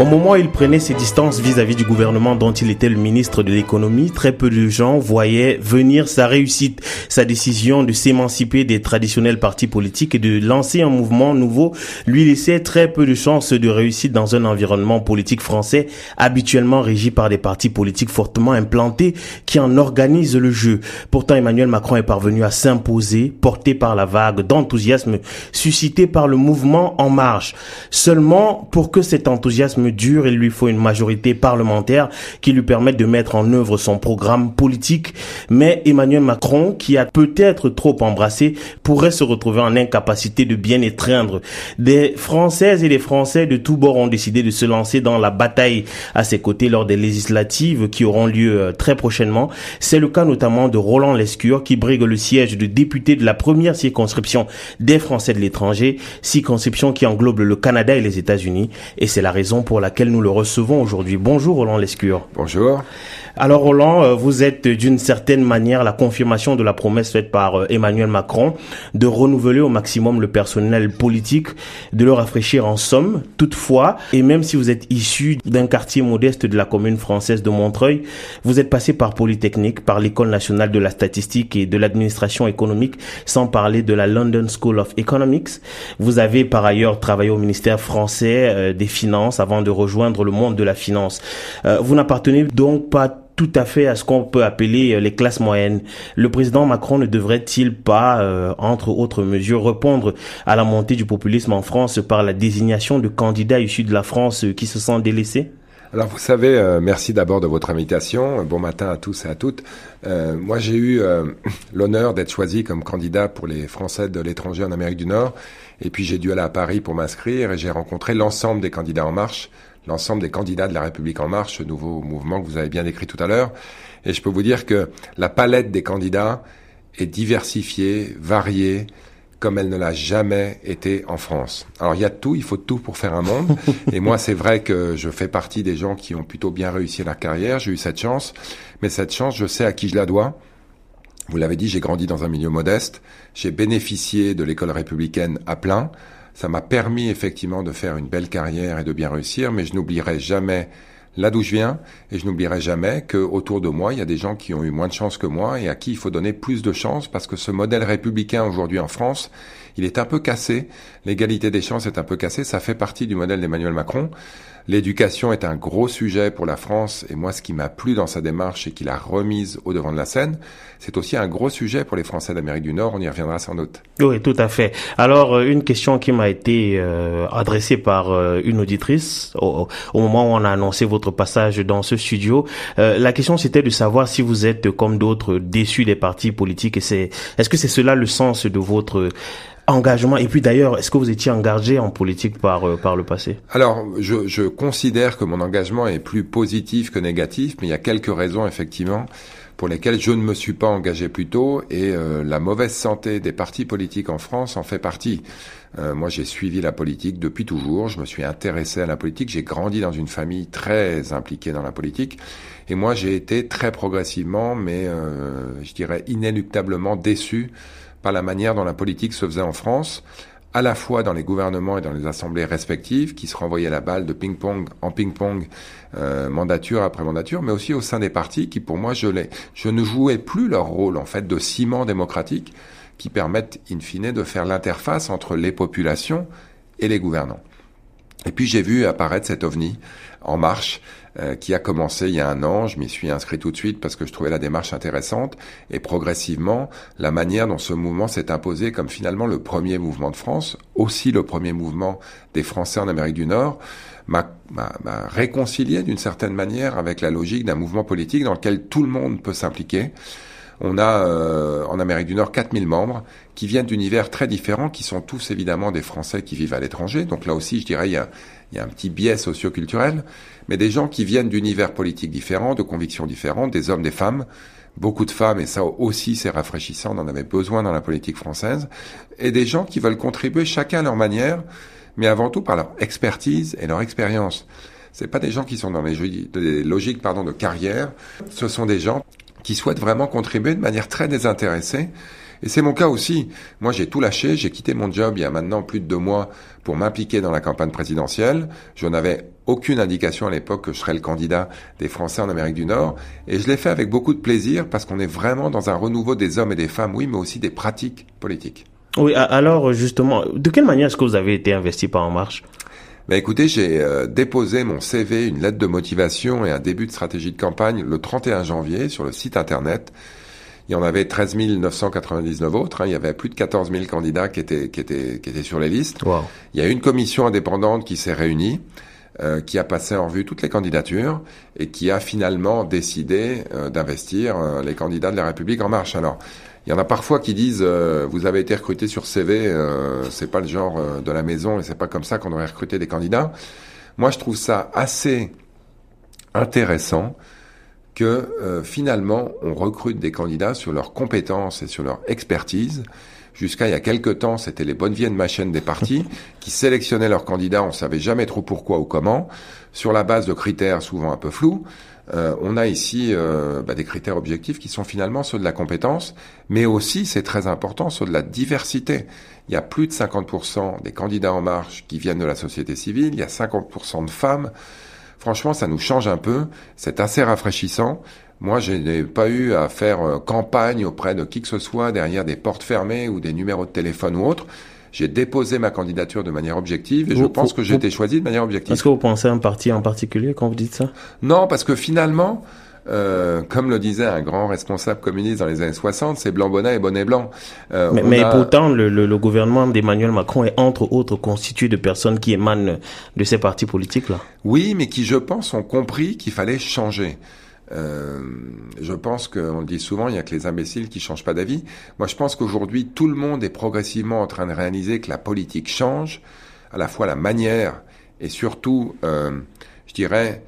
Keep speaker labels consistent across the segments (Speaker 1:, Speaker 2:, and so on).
Speaker 1: Au moment où il prenait ses distances vis-à-vis du gouvernement dont il était le ministre de l'économie, très peu de gens voyaient venir sa réussite, sa décision de s'émanciper des traditionnels partis politiques et de lancer un mouvement nouveau lui laissait très peu de chances de réussite dans un environnement politique français habituellement régi par des partis politiques fortement implantés qui en organisent le jeu. Pourtant, Emmanuel Macron est parvenu à s'imposer, porté par la vague d'enthousiasme suscité par le mouvement En Marche. Seulement, pour que cet enthousiasme dur, il lui faut une majorité parlementaire qui lui permette de mettre en œuvre son programme politique. Mais Emmanuel Macron, qui a peut-être trop embrassé, pourrait se retrouver en incapacité de bien étreindre. Des Françaises et des Français de tous bords ont décidé de se lancer dans la bataille à ses côtés lors des législatives qui auront lieu euh, très prochainement. C'est le cas notamment de Roland Lescure qui brigue le siège de député de la première circonscription des Français de l'étranger, circonscription qui englobe le Canada et les États-Unis. Et c'est la raison pour laquelle nous le recevons aujourd'hui. Bonjour Roland Lescure.
Speaker 2: Bonjour.
Speaker 1: Alors Roland, euh, vous êtes d'une certaine manière la confirmation de la promesse faite par euh, Emmanuel Macron de renouveler au maximum le personnel politique, de le rafraîchir en somme. Toutefois, et même si vous êtes issu d'un quartier modeste de la commune française de Montreuil, vous êtes passé par Polytechnique, par l'École nationale de la statistique et de l'administration économique, sans parler de la London School of Economics. Vous avez par ailleurs travaillé au ministère français euh, des Finances avant de rejoindre le monde de la finance. vous n'appartenez donc pas tout à fait à ce qu'on peut appeler euh, les classes moyennes. Le président Macron ne devrait-il pas, euh, entre autres mesures, répondre à la montée du populisme en France par la désignation de candidats issus de la France euh, qui se sont délaissés?
Speaker 2: Alors vous savez, merci d'abord de votre invitation. Bon matin à tous et à toutes. moi j'ai eu l'honneur d'être choisi comme candidat pour les Français de l'étranger en Amérique du Nord. Et puis j'ai dû aller à Paris pour m'inscrire et j'ai rencontré l'ensemble des candidats en marche l'ensemble des candidats de la République en marche, ce nouveau mouvement que vous avez bien décrit tout à l'heure. Et je peux vous dire que la palette des candidats est diversifiée, variée, comme elle ne l'a jamais été en France. Alors il y a tout, il faut tout pour faire un monde. Et moi, c'est vrai que je fais partie des gens qui ont plutôt bien réussi leur carrière. J'ai eu cette chance, mais cette chance, je sais à qui je la dois. Vous l'avez dit, j'ai grandi dans un milieu modeste. J'ai bénéficié de l'école républicaine à plein. Ça m'a permis effectivement de faire une belle carrière et de bien réussir, mais je n'oublierai jamais là d'où je viens et je n'oublierai jamais que autour de moi, il y a des gens qui ont eu moins de chance que moi et à qui il faut donner plus de chance parce que ce modèle républicain aujourd'hui en France, il est un peu cassé. L'égalité des chances est un peu cassée. Ça fait partie du modèle d'Emmanuel Macron. L'éducation est un gros sujet pour la France et moi ce qui m'a plu dans sa démarche et qu'il a remise au devant de la scène, c'est aussi un gros sujet pour les Français d'Amérique du Nord, on y reviendra sans doute.
Speaker 1: Oui, tout à fait. Alors euh, une question qui m'a été euh, adressée par euh, une auditrice au, moment où on a annoncé votre passage dans ce studio, la question c'était de savoir si vous êtes comme d'autres déçus des partis politiques et c'est est-ce que c'est cela le sens de votre engagement Et puis d'ailleurs, est-ce que vous étiez engagé en politique par, euh, par le passé?
Speaker 2: Alors, je, je considère que mon engagement est plus positif que négatif, mais il y a quelques raisons effectivement pour lesquelles je ne me suis pas engagé plus tôt et euh, la mauvaise santé des partis politiques en France en fait partie. Euh, moi, j'ai suivi la politique depuis toujours, je me suis intéressé à la politique, j'ai grandi dans une famille très impliquée dans la politique et moi, j'ai été très progressivement, mais euh, je dirais inéluctablement déçu par la manière dont la politique se faisait en France, à la fois dans les gouvernements et dans les assemblées respectives, qui se renvoyaient la balle de ping-pong en ping-pong, euh, mandature après mandature, mais aussi au sein des partis qui, pour moi, je, je ne jouais plus leur rôle en fait de ciment démocratique qui permettent, in fine, de faire l'interface entre les populations et les gouvernants. Et puis j'ai vu apparaître cet ovni en marche euh, qui a commencé il y a un an. Je m'y suis inscrit tout de suite parce que je trouvais la démarche intéressante et progressivement la manière dont ce mouvement s'est imposé comme finalement le premier mouvement de France, aussi le premier mouvement des Français en Amérique du Nord, m'a réconcilié d'une certaine manière avec la logique d'un mouvement politique dans lequel tout le monde peut s'impliquer. On a euh, en Amérique du Nord 4000 membres qui viennent d'univers très différents, qui sont tous évidemment des Français qui vivent à l'étranger. Donc là aussi, je dirais, il y a, il y a un petit biais socioculturel, mais des gens qui viennent d'univers politiques différents, de convictions différentes, des hommes, des femmes, beaucoup de femmes, et ça aussi c'est rafraîchissant, on en avait besoin dans la politique française, et des gens qui veulent contribuer chacun à leur manière, mais avant tout par leur expertise et leur expérience. C'est pas des gens qui sont dans des logiques pardon, de carrière, ce sont des gens qui souhaitent vraiment contribuer de manière très désintéressée Et c'est mon cas aussi. Moi, j'ai tout lâché. J'ai quitté mon job il y a maintenant plus de deux mois pour m'impliquer dans la campagne présidentielle. Je n'avais aucune indication à l'époque que je serais le candidat des Français en Amérique du Nord. Et je l'ai fait avec beaucoup de plaisir parce qu'on est vraiment dans un renouveau des hommes et des femmes, oui, mais aussi des pratiques politiques.
Speaker 1: Oui, alors justement, de quelle manière est-ce que vous avez été investi par En Marche?
Speaker 2: Ben écoutez, j'ai euh, déposé mon CV, une lettre de motivation et un début de stratégie de campagne le 31 janvier sur le site internet. Il y en avait 13 999 autres. Hein. Il y avait plus de 14 000 candidats qui étaient, qui étaient, qui étaient sur les listes. Il y a une commission indépendante qui s'est réunie. Euh, qui a passé en revue toutes les candidatures et qui a finalement décidé euh, d'investir euh, les candidats de la République en marche. Alors, il y en a parfois qui disent vous avez été recruté sur CV, c'est pas le genre de la maison et c'est pas comme ça qu'on aurait recruté des candidats. Moi, je trouve ça assez intéressant que finalement on recrute des candidats sur leurs compétences et sur leur expertise Jusqu'à il y a quelques temps, c'était les bonnes vieilles machines des partis qui sélectionnaient leurs candidats, on savait jamais trop pourquoi ou comment, sur la base de critères souvent un peu flous. Euh, on a ici euh, bah, des critères objectifs qui sont finalement ceux de la compétence, mais aussi, c'est très important, ceux de la diversité. Il y a plus de 50% des candidats en marche qui viennent de la société civile, il y a 50% de femmes. Franchement, ça nous change un peu, c'est assez rafraîchissant. Moi, je n'ai pas eu à faire euh, campagne auprès de qui que ce soit derrière des portes fermées ou des numéros de téléphone ou autres. J'ai déposé ma candidature de manière objective et je pense que j'ai été choisi de manière objective.
Speaker 1: Est-ce que vous pensez à un parti en particulier quand vous dites ça?
Speaker 2: Non, parce que finalement, euh, comme le disait un grand responsable communiste dans les années 60, c'est blanc-bonnet et bonnet blanc.
Speaker 1: Euh, mais, mais pourtant, le, le, le gouvernement d'Emmanuel Macron est entre autres constitué de personnes qui émanent de ces partis politiques-là.
Speaker 2: Oui, mais qui, je pense, ont compris qu'il fallait changer. Euh, je pense qu'on le dit souvent, il n'y a que les imbéciles qui changent pas d'avis. Moi, je pense qu'aujourd'hui, tout le monde est progressivement en train de réaliser que la politique change, à la fois la manière et surtout, euh, je dirais,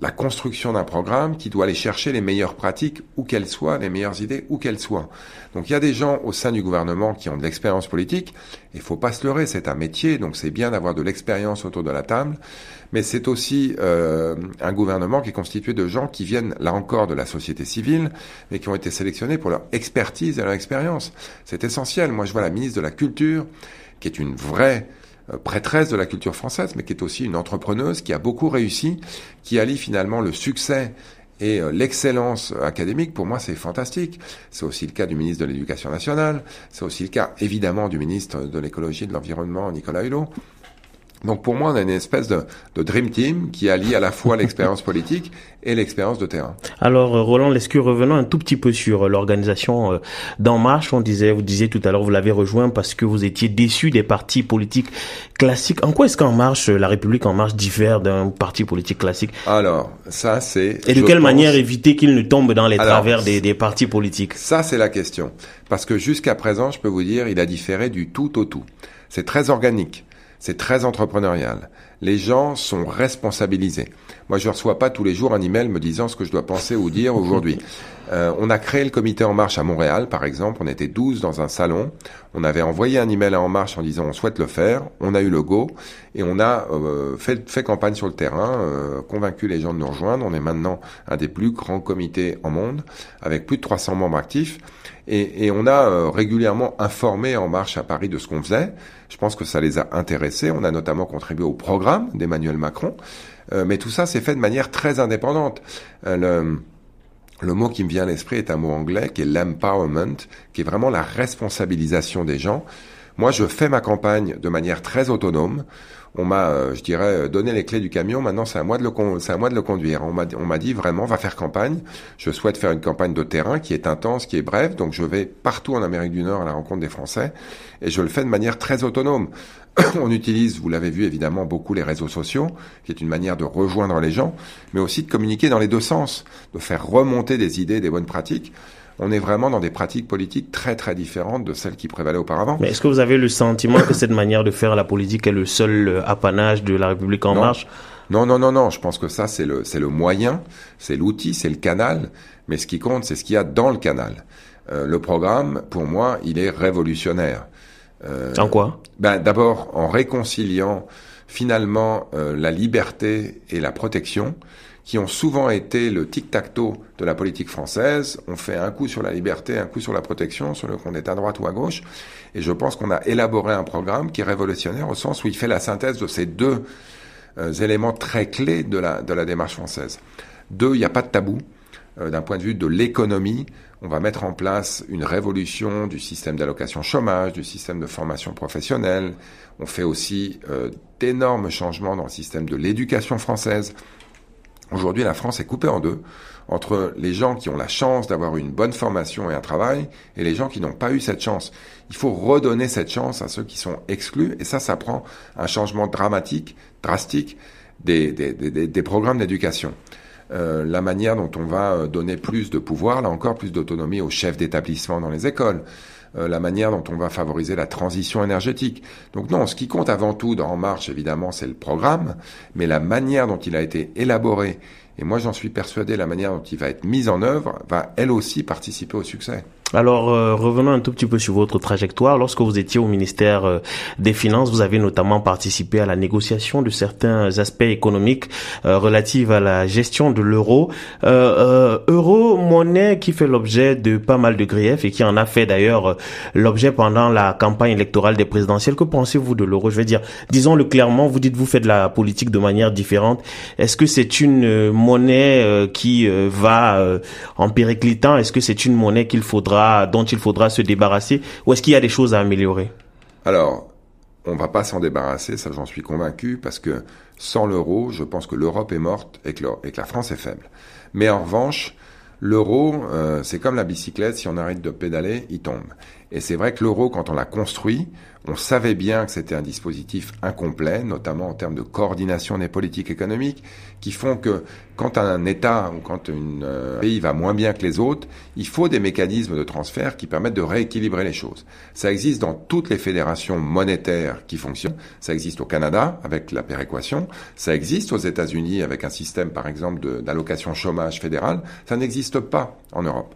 Speaker 2: la construction d'un programme qui doit aller chercher les meilleures pratiques, où qu'elles soient, les meilleures idées, où qu'elles soient. Donc il y a des gens au sein du gouvernement qui ont de l'expérience politique, il faut pas se leurrer, c'est un métier, donc c'est bien d'avoir de l'expérience autour de la table, mais c'est aussi euh, un gouvernement qui est constitué de gens qui viennent, là encore, de la société civile, mais qui ont été sélectionnés pour leur expertise et leur expérience. C'est essentiel. Moi, je vois la ministre de la Culture, qui est une vraie euh, prêtresse de la culture française, mais qui est aussi une entrepreneuse qui a beaucoup réussi, qui allie finalement le succès et euh, l'excellence académique, pour moi, c'est fantastique. C'est aussi le cas du ministre de l'Éducation nationale. C'est aussi le cas, évidemment, du ministre de l'Écologie et de l'Environnement, Nicolas Hulot. Donc pour moi, on a une espèce de, de dream team qui allie à la fois l'expérience politique et l'expérience de terrain.
Speaker 1: Alors euh, Roland Lescure, revenons un tout petit peu sur euh, l'organisation euh, d'En Marche? On disait, vous disiez tout à l'heure, vous l'avez rejoint parce que vous étiez déçu des partis politiques classiques. En quoi est-ce qu'En Marche, la République En Marche diffère d'un parti politique classique?
Speaker 2: Alors ça, c'est
Speaker 1: et de quelle manière éviter qu'il ne tombe dans les travers des, des partis politiques?
Speaker 2: Ça, c'est la question. Parce que jusqu'à présent, je peux vous dire, il a différé du tout au tout. C'est très organique. C'est très entrepreneurial. Les gens sont responsabilisés. Moi, je ne reçois pas tous les jours un email me disant ce que je dois penser ou dire aujourd'hui. Euh, on a créé le comité En Marche à Montréal, par exemple. On était 12 dans un salon. On avait envoyé un email à En Marche en disant on souhaite le faire. On a eu le go et on a euh, fait, campagne sur le terrain, euh, convaincu les gens de nous rejoindre. On est maintenant un des plus grands comités en monde, avec plus de 300 membres actifs. Et, et on a euh, régulièrement informé En Marche à Paris de ce qu'on faisait. Je pense que ça les a intéressés. On a notamment contribué au programme d'Emmanuel Macron. Mais tout ça s'est fait de manière très indépendante. Le mot qui me vient à l'esprit est un mot anglais qui est l'empowerment, qui est vraiment la responsabilisation des gens. Moi, je fais ma campagne de manière très autonome. On m'a, euh, je dirais, donné les clés du camion. Maintenant, c'est à moi de le, conduire. On m'a, on m'a dit vraiment, va faire campagne. Je souhaite faire une campagne de terrain qui est intense, qui est brève. Donc, je vais partout en Amérique du Nord à la rencontre des Français et je le fais de manière très autonome. on utilise, vous l'avez vu évidemment, beaucoup les réseaux sociaux, qui est une manière de rejoindre les gens, mais aussi de communiquer dans les deux sens, de faire remonter des idées, des bonnes pratiques. On est vraiment dans des pratiques politiques très très différentes de celles qui prévalaient auparavant.
Speaker 1: Mais est-ce que vous avez le sentiment que cette manière de faire la politique est le seul euh, apanage de la République en marche?
Speaker 2: Non, non, non, non. Je pense que ça c'est le c'est le moyen, c'est l'outil, c'est le canal. Mais ce qui compte, c'est ce qu'il y a dans le canal. Euh, le programme, pour moi, il est révolutionnaire.
Speaker 1: Euh, en quoi?
Speaker 2: Ben, D'abord en réconciliant finalement euh, la liberté et la protection, qui ont souvent été le tic-tac-toe de la politique française. On fait un coup sur la liberté, un coup sur la protection, sur le qu'on est à droite ou à gauche. Et je pense qu'on a élaboré un programme qui est révolutionnaire au sens où il fait la synthèse de ces deux euh, éléments très clés de la, de la démarche française. Deux, il n'y a pas de tabou. Euh, d'un point de vue de l'économie, on va mettre en place une révolution du système d'allocation chômage, du système de formation professionnelle. On fait aussi euh, d'énormes changements dans le système de l'éducation française. Aujourd'hui, la France est coupée en deux entre les gens qui ont la chance d'avoir une bonne formation et un travail et les gens qui n'ont pas eu cette chance. Il faut redonner cette chance à ceux qui sont exclus et ça, ça prend un changement dramatique, drastique des, des, des, des programmes d'éducation. Euh, la manière dont on va euh, donner plus de pouvoir, là encore plus d'autonomie aux chefs d'établissement dans les écoles, euh, la manière dont on va favoriser la transition énergétique. Donc non, ce qui compte avant tout dans En Marche, évidemment, c'est le programme, mais la manière dont il a été élaboré, et moi j'en suis persuadé, la manière dont il va être mis en œuvre, va elle aussi participer au succès.
Speaker 1: Alors, euh, revenons un tout petit peu sur votre trajectoire. Lorsque vous étiez au ministère euh, des Finances, vous avez notamment participé à la négociation de certains aspects économiques euh, relatifs à la gestion de l'euro. euro, monnaie qui fait l'objet de pas mal de griefs et qui en a fait d'ailleurs l'objet pendant la campagne électorale des présidentielles. Que pensez-vous de l'euro? Je vais dire, disons-le clairement, vous dites vous faites de la politique de manière différente. Est-ce que c'est une monnaie qui va en périclitant? Est-ce que c'est une monnaie qu'il faudra dont il faudra se débarrasser ou est-ce qu'il y a des choses à améliorer?
Speaker 2: Alors, on va pas s'en débarrasser, ça j'en suis convaincu, parce que sans l'euro, je pense que l'Europe est morte et que, la France est faible. Mais en revanche, l'euro, euh, c'est comme la bicyclette, si on arrête de pédaler, il tombe. Et c'est vrai que l'euro, quand on l'a construit, on savait bien que c'était un dispositif incomplet, notamment en termes de coordination des politiques économiques, qui font que quand un État ou quand un euh, pays va moins bien que les autres, il faut des mécanismes de transfert qui permettent de rééquilibrer les choses. Ça existe dans toutes les fédérations monétaires qui fonctionnent. Ça existe au Canada avec la péréquation. Ça existe aux États-Unis avec un système, par exemple, d'allocation chômage fédéral. Ça n'existe pas en Europe.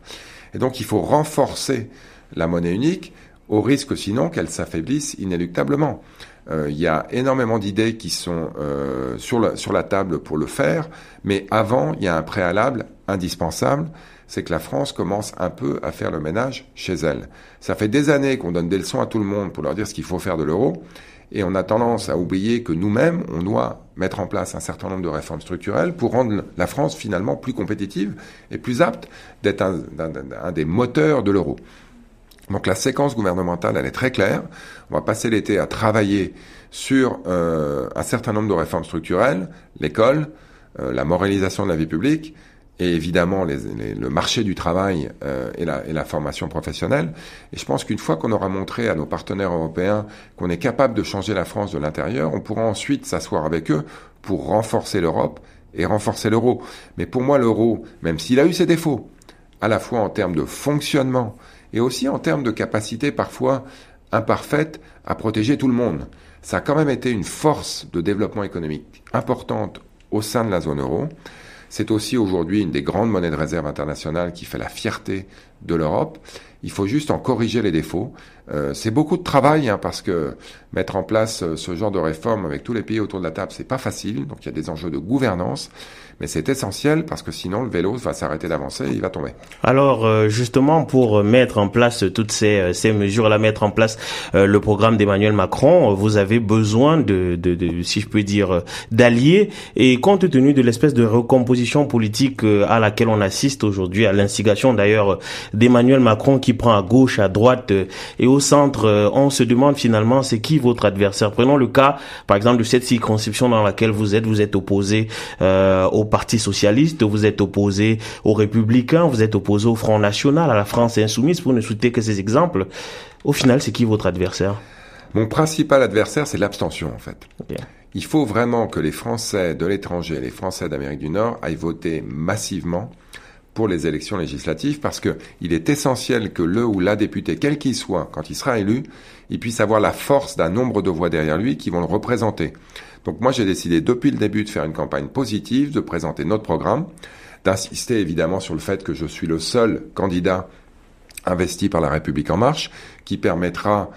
Speaker 2: Et donc, il faut renforcer la monnaie unique au risque sinon qu'elle s'affaiblisse inéluctablement. Euh, il y a énormément d'idées qui sont euh, sur, la, sur la table pour le faire, mais avant, il y a un préalable indispensable, c'est que la France commence un peu à faire le ménage chez elle. Ça fait des années qu'on donne des leçons à tout le monde pour leur dire ce qu'il faut faire de l'euro, et on a tendance à oublier que nous-mêmes, on doit mettre en place un certain nombre de réformes structurelles pour rendre la France finalement plus compétitive et plus apte d'être un des moteurs de l'euro. Donc la séquence gouvernementale, elle est très claire. On va passer l'été à travailler sur euh, un certain nombre de réformes structurelles, l'école, euh, la moralisation de la vie publique, et évidemment le marché du travail euh, et, la, et, la, formation professionnelle. Et je pense qu'une fois qu'on aura montré à nos partenaires européens qu'on est capable de changer la France de l'intérieur, on pourra ensuite s'asseoir avec eux pour renforcer l'Europe et renforcer l'euro. Mais pour moi, l'euro, même s'il a eu ses défauts, à la fois en termes de fonctionnement, et aussi en termes de capacité parfois imparfaite à protéger tout le monde. Ça a quand même été une force de développement économique importante au sein de la zone euro. C'est aussi aujourd'hui une des grandes monnaies de réserve internationales qui fait la fierté de l'Europe. Il faut juste en corriger les défauts. Euh, c'est beaucoup de travail hein, parce que mettre en place euh, ce genre de réforme avec tous les pays autour de la table, c'est pas facile. Donc il y a des enjeux de gouvernance. Mais c'est essentiel parce que sinon le vélo va s'arrêter d'avancer et il va tomber.
Speaker 1: Alors euh, justement pour mettre en place toutes ces, ces mesures, là mettre en place le programme d'Emmanuel Macron, vous avez besoin de, de, de si je peux dire, d'alliés. Et compte tenu de l'espèce de recomposition politique à laquelle on assiste aujourd'hui, à l'instigation d'ailleurs d'Emmanuel Macron qui prend à gauche, à droite et au centre, on se demande finalement c'est qui votre adversaire. Prenons le cas par exemple de cette circonscription dans laquelle vous êtes, vous êtes opposé euh, au Parti socialiste, vous êtes opposé aux républicains, vous êtes opposé au Front National, à la France insoumise, pour ne citer que ces exemples. Au final, c'est qui votre adversaire?
Speaker 2: Mon principal adversaire, c'est l'abstention, en fait. Il faut vraiment que les Français de l'étranger, les Français d'Amérique du Nord aillent voter massivement pour les élections législatives parce que il est essentiel que le ou la député, quel qu'il soit, quand il sera élu, il puisse avoir la force d'un nombre de voix derrière lui qui vont le représenter. Donc moi j'ai décidé depuis le début de faire une campagne positive, de présenter notre programme, d'insister évidemment sur le fait que je suis le seul candidat investi par la République en marche qui permettra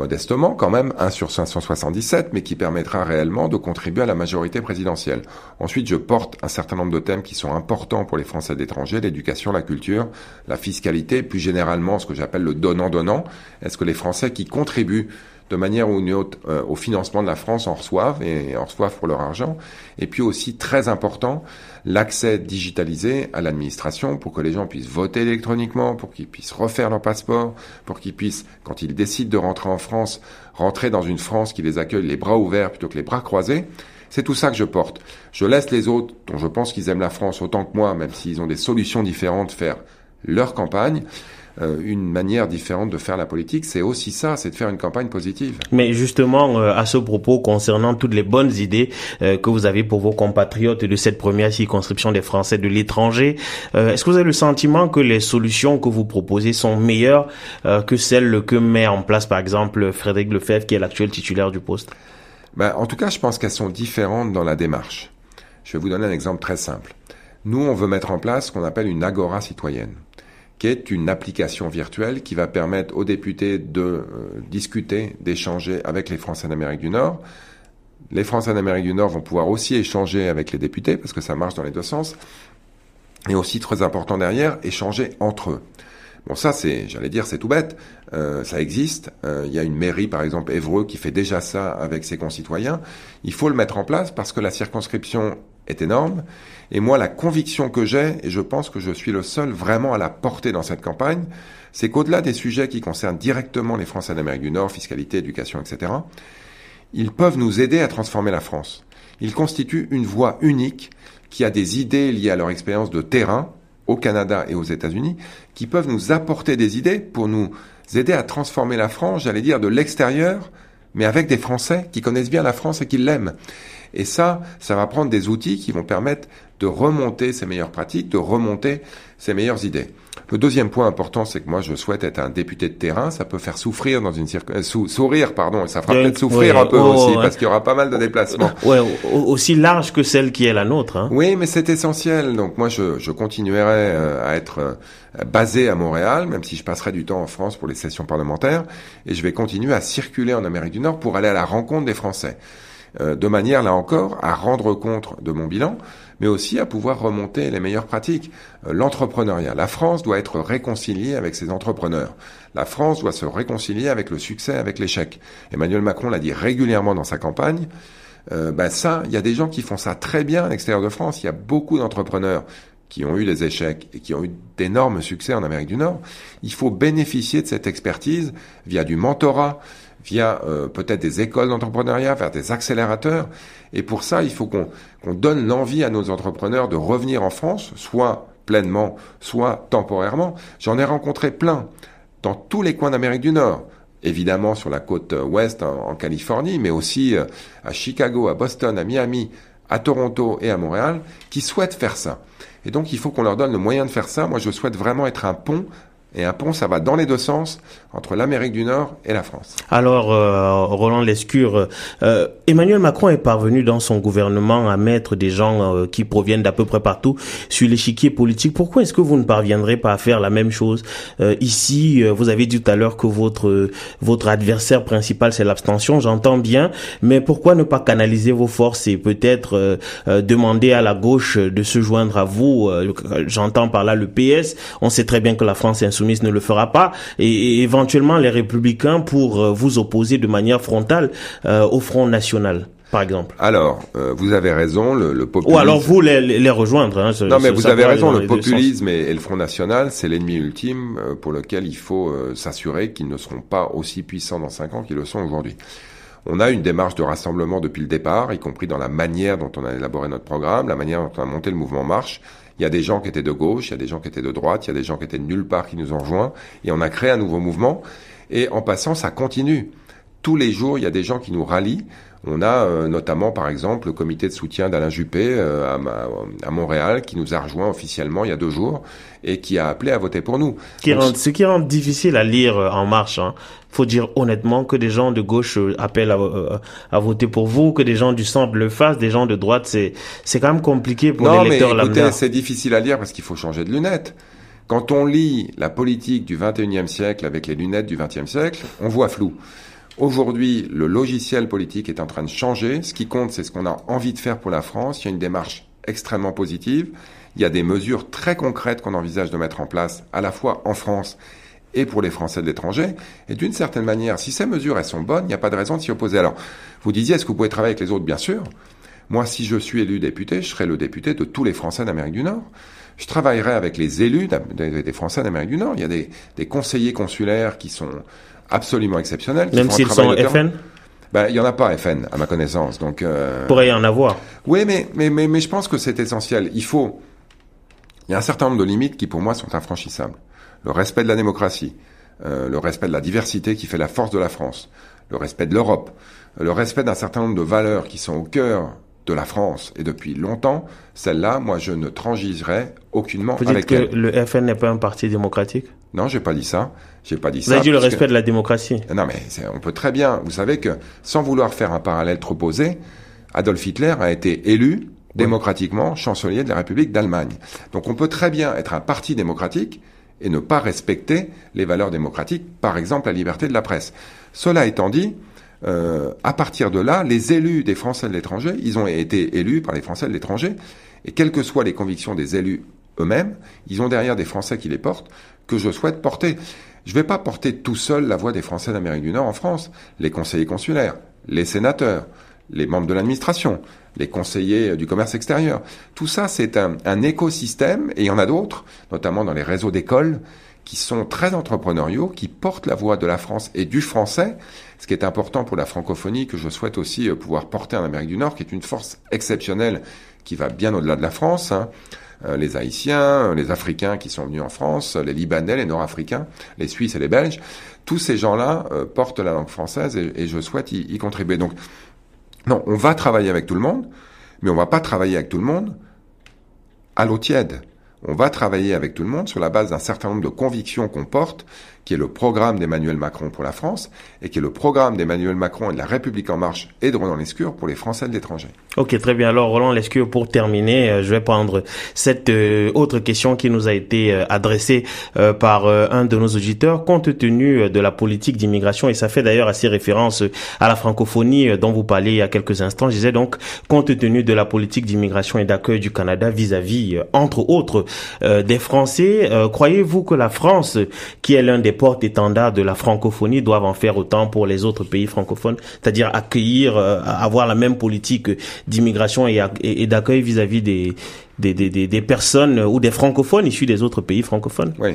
Speaker 2: modestement quand même, 1 sur 577, mais qui permettra réellement de contribuer à la majorité présidentielle. Ensuite, je porte un certain nombre de thèmes qui sont importants pour les Français d'étranger, l'éducation, la culture, la fiscalité, plus généralement ce que j'appelle le donnant-donnant. Est-ce que les Français qui contribuent de manière ou une autre euh, au financement de la France en reçoivent et en reçoivent pour leur argent. Et puis aussi très important, l'accès digitalisé à l'administration pour que les gens puissent voter électroniquement, pour qu'ils puissent refaire leur passeport, pour qu'ils puissent, quand ils décident de rentrer en France, rentrer dans une France qui les accueille les bras ouverts plutôt que les bras croisés. C'est tout ça que je porte. Je laisse les autres, dont je pense qu'ils aiment la France autant que moi, même s'ils ont des solutions différentes, faire leur campagne. Euh, une manière différente de faire la politique, c'est aussi ça, c'est de faire une campagne positive.
Speaker 1: Mais justement, euh, à ce propos, concernant toutes les bonnes idées euh, que vous avez pour vos compatriotes de cette première circonscription des Français de l'étranger, est-ce que vous avez le sentiment que les solutions que vous proposez sont meilleures que celles que met en place, par exemple, Frédéric Lefebvre, qui est l'actuel titulaire du poste?
Speaker 2: Ben, En tout cas, je pense qu'elles sont différentes dans la démarche. Je vais vous donner un exemple très simple. Nous, on veut mettre en place ce qu'on appelle une agora citoyenne qui est une application virtuelle qui va permettre aux députés de euh, discuter, d'échanger avec les Français d'Amérique du Nord. Les Français d'Amérique du Nord vont pouvoir aussi échanger avec les députés parce que ça marche dans les deux sens. Et aussi très important derrière, échanger entre eux. Bon, ça, c'est, j'allais dire, c'est tout bête. Euh, ça existe. Euh, il y a une mairie, par exemple, Évreux, qui fait déjà ça avec ses concitoyens. Il faut le mettre en place parce que la circonscription est énorme. Et moi, la conviction que j'ai, et je pense que je suis le seul vraiment à la porter dans cette campagne, c'est qu'au-delà des sujets qui concernent directement les Français d'Amérique du Nord, fiscalité, éducation, etc., ils peuvent nous aider à transformer la France. Ils constituent une voie unique qui a des idées liées à leur expérience de terrain au Canada et aux États-Unis, qui peuvent nous apporter des idées pour nous aider à transformer la France, j'allais dire, de l'extérieur, mais avec des Français qui connaissent bien la France et qui l'aiment. Et ça, ça va prendre des outils qui vont permettre de remonter ces meilleures pratiques, de remonter ces meilleures idées. Le deuxième point important, c'est que moi, je souhaite être un député de terrain. Ça peut faire souffrir dans une euh, sourire, pardon, et ça fera peut-être souffrir un peu oh, aussi, parce qu'il y aura pas mal de déplacements.
Speaker 1: Ouais, aussi large que celle qui est la nôtre. Hein.
Speaker 2: Oui, mais c'est essentiel. Donc moi, je, je continuerai euh, à être euh, basé à Montréal, même si je passerai du temps en France pour les sessions parlementaires, et je vais continuer à circuler en Amérique du Nord pour aller à la rencontre des Français. Euh, de manière, là encore, à rendre compte de mon bilan, mais aussi à pouvoir remonter les meilleures pratiques. Euh, l'entrepreneuriat. La France doit être réconciliée avec ses entrepreneurs. La France doit se réconcilier avec le succès, avec l'échec. Emmanuel Macron l'a dit régulièrement dans sa campagne. Euh, ben ça, il y a des gens qui font ça très bien à l'extérieur de France. Il y a beaucoup d'entrepreneurs qui ont eu des échecs et qui ont eu d'énormes succès en Amérique du Nord. Il faut bénéficier de cette expertise via du mentorat, via euh, peut-être des écoles d'entrepreneuriat, vers des accélérateurs. Et pour ça, il faut qu'on donne l'envie à nos entrepreneurs de revenir en France, soit pleinement, soit temporairement. J'en ai rencontré plein dans tous les coins d'Amérique du Nord. Évidemment sur la côte ouest en, Californie, mais aussi euh, à Chicago, à Boston, à Miami, à Toronto et à Montréal, qui souhaitent faire ça. Et donc il faut qu'on leur donne le moyen de faire ça. Moi, je souhaite vraiment être un pont et un pont, ça va dans les deux sens entre l'Amérique du Nord et la France.
Speaker 1: Alors, euh, Roland Lescure, euh, Emmanuel Macron est parvenu dans son gouvernement à mettre des gens euh, qui proviennent d'à peu près partout sur l'échiquier politique. Pourquoi est-ce que vous ne parviendrez pas à faire la même chose ici Vous avez dit tout à l'heure que votre votre adversaire principal c'est l'abstention. J'entends bien, mais pourquoi ne pas canaliser vos forces et peut-être demander à la gauche de se joindre à vous J'entends par là le PS. On sait très bien que la France Insoumise ne le fera pas, et, les Républicains pour euh, vous opposer de manière frontale euh, au Front National par exemple.
Speaker 2: Alors, euh, vous avez raison, le, le, populisme...
Speaker 1: Ou alors vous les, les rejoindre. Hein,
Speaker 2: non, mais vous avez raison, le populisme et, le Front National, c'est l'ennemi ultime pour lequel il faut s'assurer qu'ils ne seront pas aussi puissants dans cinq ans qu'ils le sont aujourd'hui. On a une démarche de rassemblement depuis le départ, y compris dans la manière dont on a élaboré notre programme, la manière dont on a monté le mouvement Marche. Il y a des gens qui étaient de gauche, il y a des gens qui étaient de droite, il y a des gens qui étaient de nulle part qui nous ont rejoints, et on a créé un nouveau mouvement. Et en passant, ça continue. Tous les jours, il y a des gens qui nous rallient. On a euh, notamment, par exemple, le comité de soutien d'Alain Juppé euh, à, Montréal qui nous a rejoint officiellement il y a deux jours et qui a appelé à voter pour nous.
Speaker 1: ce qui rend difficile à lire euh, en marche. Hein. Faut dire honnêtement que des gens de gauche appellent à, voter pour vous, que des gens du centre le fassent, des gens de droite, c'est c'est quand même compliqué pour les lecteurs
Speaker 2: mais écoutez, C'est difficile à lire parce qu'il faut changer de lunettes. Quand on lit la politique du 21e siècle avec les lunettes du 20e siècle, on voit flou. Aujourd'hui, le logiciel politique est en train de changer. Ce qui compte, c'est ce qu'on a envie de faire pour la France. Il y a une démarche extrêmement positive. Il y a des mesures très concrètes qu'on envisage de mettre en place, à la fois en France et pour les Français de l'étranger. Et d'une certaine manière, si ces mesures elles sont bonnes, il n'y a pas de raison de s'y opposer. Alors, vous disiez, est-ce que vous pouvez travailler avec les autres? Bien sûr. Moi, si je suis élu député, je serai le député de tous les Français d'Amérique du Nord. Je travaillerai avec les élus des Français d'Amérique du Nord. Il y a des, des, conseillers consulaires qui sont absolument exceptionnels.
Speaker 1: Même s'ils sont FN
Speaker 2: ben, il y en a pas FN à ma connaissance, donc. Euh...
Speaker 1: Pourrait y en avoir.
Speaker 2: Oui, mais mais mais, mais je pense que c'est essentiel. Il faut. Il y a un certain nombre de limites qui, pour moi, sont infranchissables. Le respect de la démocratie, euh, le respect de la diversité qui fait la force de la France, le respect de l'Europe, le respect d'un certain nombre de valeurs qui sont au cœur de la France et depuis longtemps, celle-là, moi, je ne transigerai aucunement
Speaker 1: Vous
Speaker 2: avec
Speaker 1: dites que le FN n'est pas un parti démocratique?
Speaker 2: Non, j'ai pas dit ça. J'ai pas dit
Speaker 1: Vous
Speaker 2: ça.
Speaker 1: avez dit le respect de la démocratie.
Speaker 2: Non, mais on peut très bien. Vous savez que, sans vouloir faire un parallèle trop posé, Adolf Hitler a été élu démocratiquement chancelier de la République d'Allemagne. Donc, on peut très bien être un parti démocratique et ne pas respecter les valeurs démocratiques, par exemple la liberté de la presse. Cela étant dit, euh, à partir de là, les élus des Français de l'étranger, ils ont été élus par les Français de l'étranger, et quelles que soient les convictions des élus eux-mêmes, ils ont derrière des Français qui les portent, que je souhaite porter. Je ne vais pas porter tout seul la voix des Français d'Amérique du Nord en France. Les conseillers consulaires, les sénateurs, les membres de l'administration, les conseillers du commerce extérieur. Tout ça, c'est un, un, écosystème, et il y en a d'autres, notamment dans les réseaux d'écoles, qui sont très entrepreneuriaux, qui portent la voix de la France et du français, ce qui est important pour la francophonie, que je souhaite aussi euh, pouvoir porter en Amérique du Nord, qui est une force exceptionnelle qui va bien au-delà de la France. Hein. Euh, les Haïtiens, les Africains qui sont venus en France, les Libanais, les Nord-Africains, les Suisses et les Belges, tous ces gens-là euh, portent la langue française et, et je souhaite y, y, contribuer. Donc, non, on va travailler avec tout le monde, mais on va pas travailler avec tout le monde à l'eau tiède. On va travailler avec tout le monde sur la base d'un certain nombre de convictions qu'on porte, qui est le programme d'Emmanuel Macron pour la France, et qui est le programme d'Emmanuel Macron et de la République en marche et de Roland Lescure pour les Français de l'étranger.
Speaker 1: Ok, très bien. Alors Roland Lescure, pour terminer, euh, je vais prendre cette euh, autre question qui nous a été euh, adressée par un de nos auditeurs, compte tenu de la politique d'immigration, et ça fait d'ailleurs assez référence à la francophonie dont vous parliez il y a quelques instants. Je disais donc, compte tenu de la politique d'immigration et d'accueil du Canada vis-à-vis, entre autres, des Français, croyez-vous que la France, qui est l'un des porte-étendards de la francophonie doivent en faire autant pour les autres pays francophones, c'est-à-dire accueillir, euh, avoir la même politique d'immigration et, et d'accueil vis-à-vis des, des, des, des, personnes ou des francophones issus des autres pays francophones.
Speaker 2: Oui.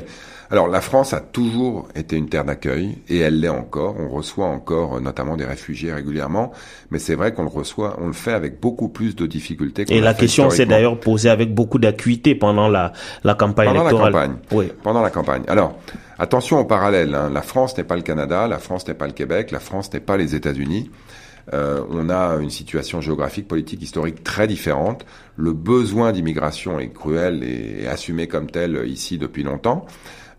Speaker 2: Alors la France a toujours été une terre d'accueil et elle l'est encore. On reçoit encore notamment des réfugiés régulièrement, mais c'est vrai qu'on le reçoit, on le fait avec beaucoup plus de difficultés.
Speaker 1: Et la question s'est d'ailleurs posée avec beaucoup d'acuité pendant la, la campagne
Speaker 2: pendant
Speaker 1: électorale.
Speaker 2: La campagne.
Speaker 1: Oui.
Speaker 2: Pendant la campagne. Alors attention au parallèle. Hein. La France n'est pas le Canada, la France n'est pas le Québec, la France n'est pas les États-Unis. Euh, on a une situation géographique, politique, historique très différente. Le besoin d'immigration est cruel et assumé comme tel ici depuis longtemps.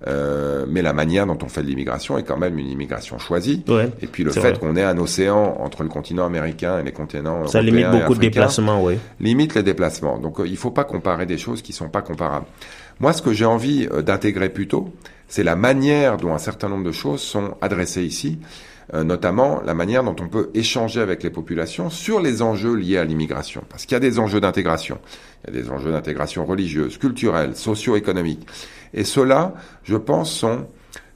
Speaker 2: Euh, mais la manière dont on fait de l'immigration est quand même une immigration choisie.
Speaker 1: Ouais,
Speaker 2: et puis le fait qu'on ait un océan entre le continent américain et les continents
Speaker 1: ça limite beaucoup de déplacements, oui.
Speaker 2: Limite les déplacements. Donc euh, il faut pas comparer des choses qui sont pas comparables. Moi, ce que j'ai envie euh, d'intégrer plutôt, c'est la manière dont un certain nombre de choses sont adressées ici. Euh, notamment la manière dont on peut échanger avec les populations sur les enjeux liés à l'immigration. Parce qu'il y a des enjeux d'intégration. Il y a des enjeux d'intégration religieuse, culturelle, socio-économique. Et ceux-là, je pense, sont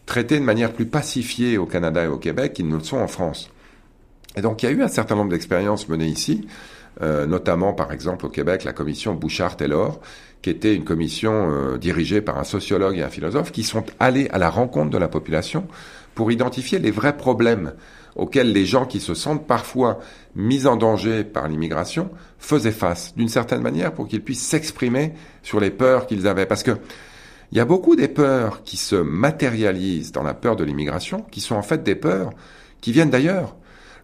Speaker 2: traités de manière plus pacifiée au Canada et au Québec qu'ils ne le sont en France. Et donc il y a eu un certain nombre d'expériences menées ici, euh, notamment par exemple au Québec la commission Bouchard-Taylor, qui était une commission euh, dirigée par un sociologue et un philosophe, qui sont allés à la rencontre de la population pour identifier les vrais problèmes auxquels les gens qui se sentent parfois mis en danger par l'immigration faisaient face, d'une certaine manière, pour qu'ils puissent s'exprimer sur les peurs qu'ils avaient. Parce que il y a beaucoup des peurs qui se matérialisent dans la peur de l'immigration, qui sont en fait des peurs qui viennent d'ailleurs.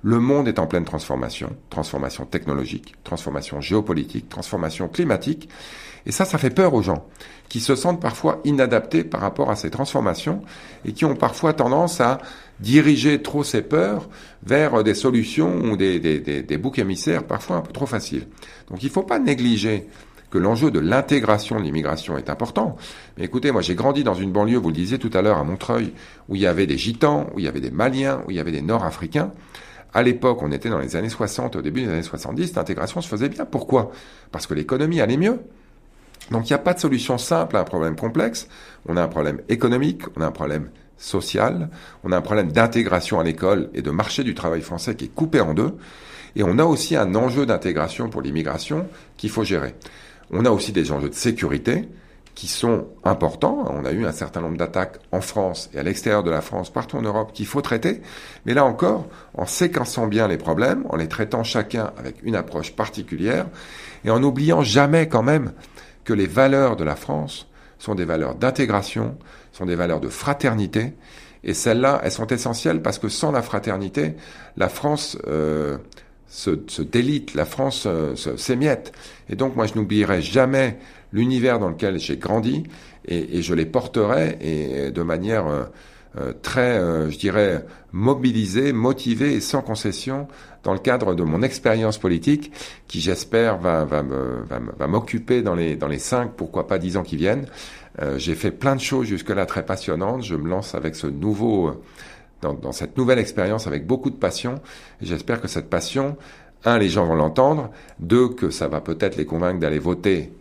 Speaker 2: Le monde est en pleine transformation, transformation technologique, transformation géopolitique, transformation climatique. Et ça, ça fait peur aux gens qui se sentent parfois inadaptés par rapport à ces transformations et qui ont parfois tendance à diriger trop ces peurs vers des solutions ou des, boucs émissaires parfois un peu trop faciles. Donc il ne faut pas négliger que l'enjeu de l'intégration de l'immigration est important. Écoutez, moi j'ai grandi dans une banlieue, vous le disiez tout à l'heure, à Montreuil, où il y avait des gitans, où il y avait des maliens, où il y avait des nord-africains. À l'époque, on était dans les années 60, au début des années 70, l'intégration se faisait bien. Pourquoi? Parce que l'économie allait mieux. Donc il n'y a pas de solution simple à un problème complexe. On a un problème économique, on a un problème social, on a un problème d'intégration à l'école et de marché du travail français qui est coupé en deux. Et on a aussi un enjeu d'intégration pour l'immigration qu'il faut gérer. On a aussi des enjeux de sécurité qui sont importants. On a eu un certain nombre d'attaques en France et à l'extérieur de la France, partout en Europe, qu'il faut traiter. Mais là encore, en séquençant bien les problèmes, en les traitant chacun avec une approche particulière, et en n'oubliant jamais quand même que les valeurs de la France sont des valeurs d'intégration, sont des valeurs de fraternité, et celles-là, elles sont essentielles parce que sans la fraternité, la France euh, se, délite, la France euh, s'émiette. Et donc moi, je n'oublierai jamais l'univers dans lequel j'ai grandi et, je les porterai et de manière euh, euh, très, je dirais, mobilisée, motivée et sans concession dans le cadre de mon expérience politique qui, j'espère, va, va, va m'occuper dans les, dans les cinq, pourquoi pas dix ans qui viennent. j'ai fait plein de choses jusque-là très passionnantes. Je me lance avec ce nouveau dans, dans cette nouvelle expérience avec beaucoup de passion. Et j'espère que cette passion, un, les gens vont l'entendre, deux, que ça va peut-être les convaincre d'aller voter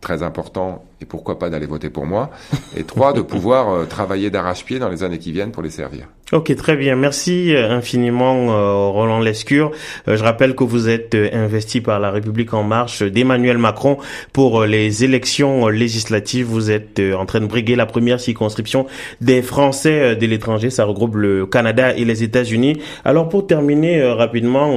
Speaker 2: très important, et pourquoi pas d'aller voter pour moi, et trois, de pouvoir euh, travailler d'arrache-pied dans les années qui viennent pour les servir.
Speaker 1: Ok, très bien. Merci euh, infiniment, euh, Roland Lescure. je rappelle que vous êtes investi par la République en marche d'Emmanuel Macron pour les élections législatives. Vous êtes en train de briguer la première circonscription des Français de l'étranger. Ça regroupe le Canada et les États-Unis. Alors, pour terminer rapidement,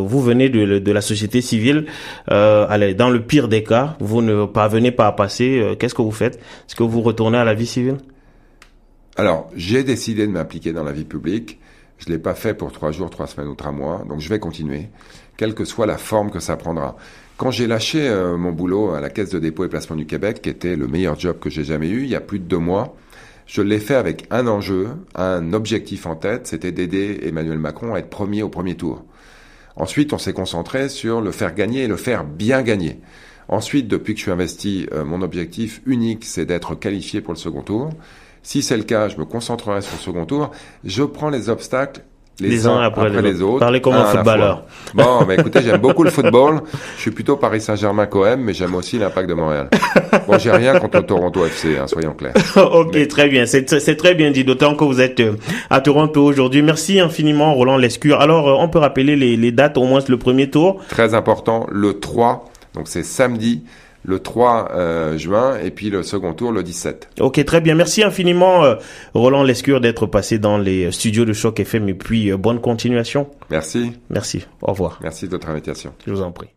Speaker 1: vous venez de, de, la société civile. allez, dans le pire des cas, vous ne parvenez pas à passer. Qu'est-ce que vous faites? Est-ce que vous retournez à la vie civile?
Speaker 2: Alors, j'ai décidé de m'impliquer dans la vie publique. Je l'ai pas fait pour trois jours, trois semaines ou trois mois. Donc, je vais continuer, quelle que soit la forme que ça prendra. Quand j'ai lâché euh, mon boulot à la Caisse de dépôt et placement du Québec, qui était le meilleur job que j'ai jamais eu, il y a plus de deux mois, je l'ai fait avec un enjeu, un objectif en tête, c'était d'aider Emmanuel Macron à être premier au premier tour. Ensuite, on s'est concentré sur le faire gagner et le faire bien gagner. Ensuite, depuis que je suis investi, euh, mon objectif unique, c'est d'être qualifié pour le second tour. Si c'est le cas, je me concentrerai sur le second tour. Je prends les obstacles les, uns, après, les, autres.
Speaker 1: Parlez comme un footballeur.
Speaker 2: Bon, mais écoutez, j'aime beaucoup le football. Je suis plutôt Paris Saint-Germain qu'OM, mais j'aime aussi l'impact de Montréal. Bon, j'ai rien contre le Toronto FC, hein, soyons clairs.
Speaker 1: ok, très bien. C'est très bien dit, d'autant que vous êtes euh, à Toronto aujourd'hui. Merci infiniment, Roland Lescure. Alors, euh, on peut rappeler les, les dates, au moins le premier tour.
Speaker 2: Très important, le 3, donc c'est samedi le 3 euh, juin et puis le second tour le 17.
Speaker 1: Ok, très bien. Merci infiniment euh, Roland Lescure d'être passé dans les studios de Choc FM et puis euh, bonne continuation.
Speaker 2: Merci.
Speaker 1: Merci. Au revoir.
Speaker 2: Merci de votre invitation.
Speaker 1: Je vous en prie.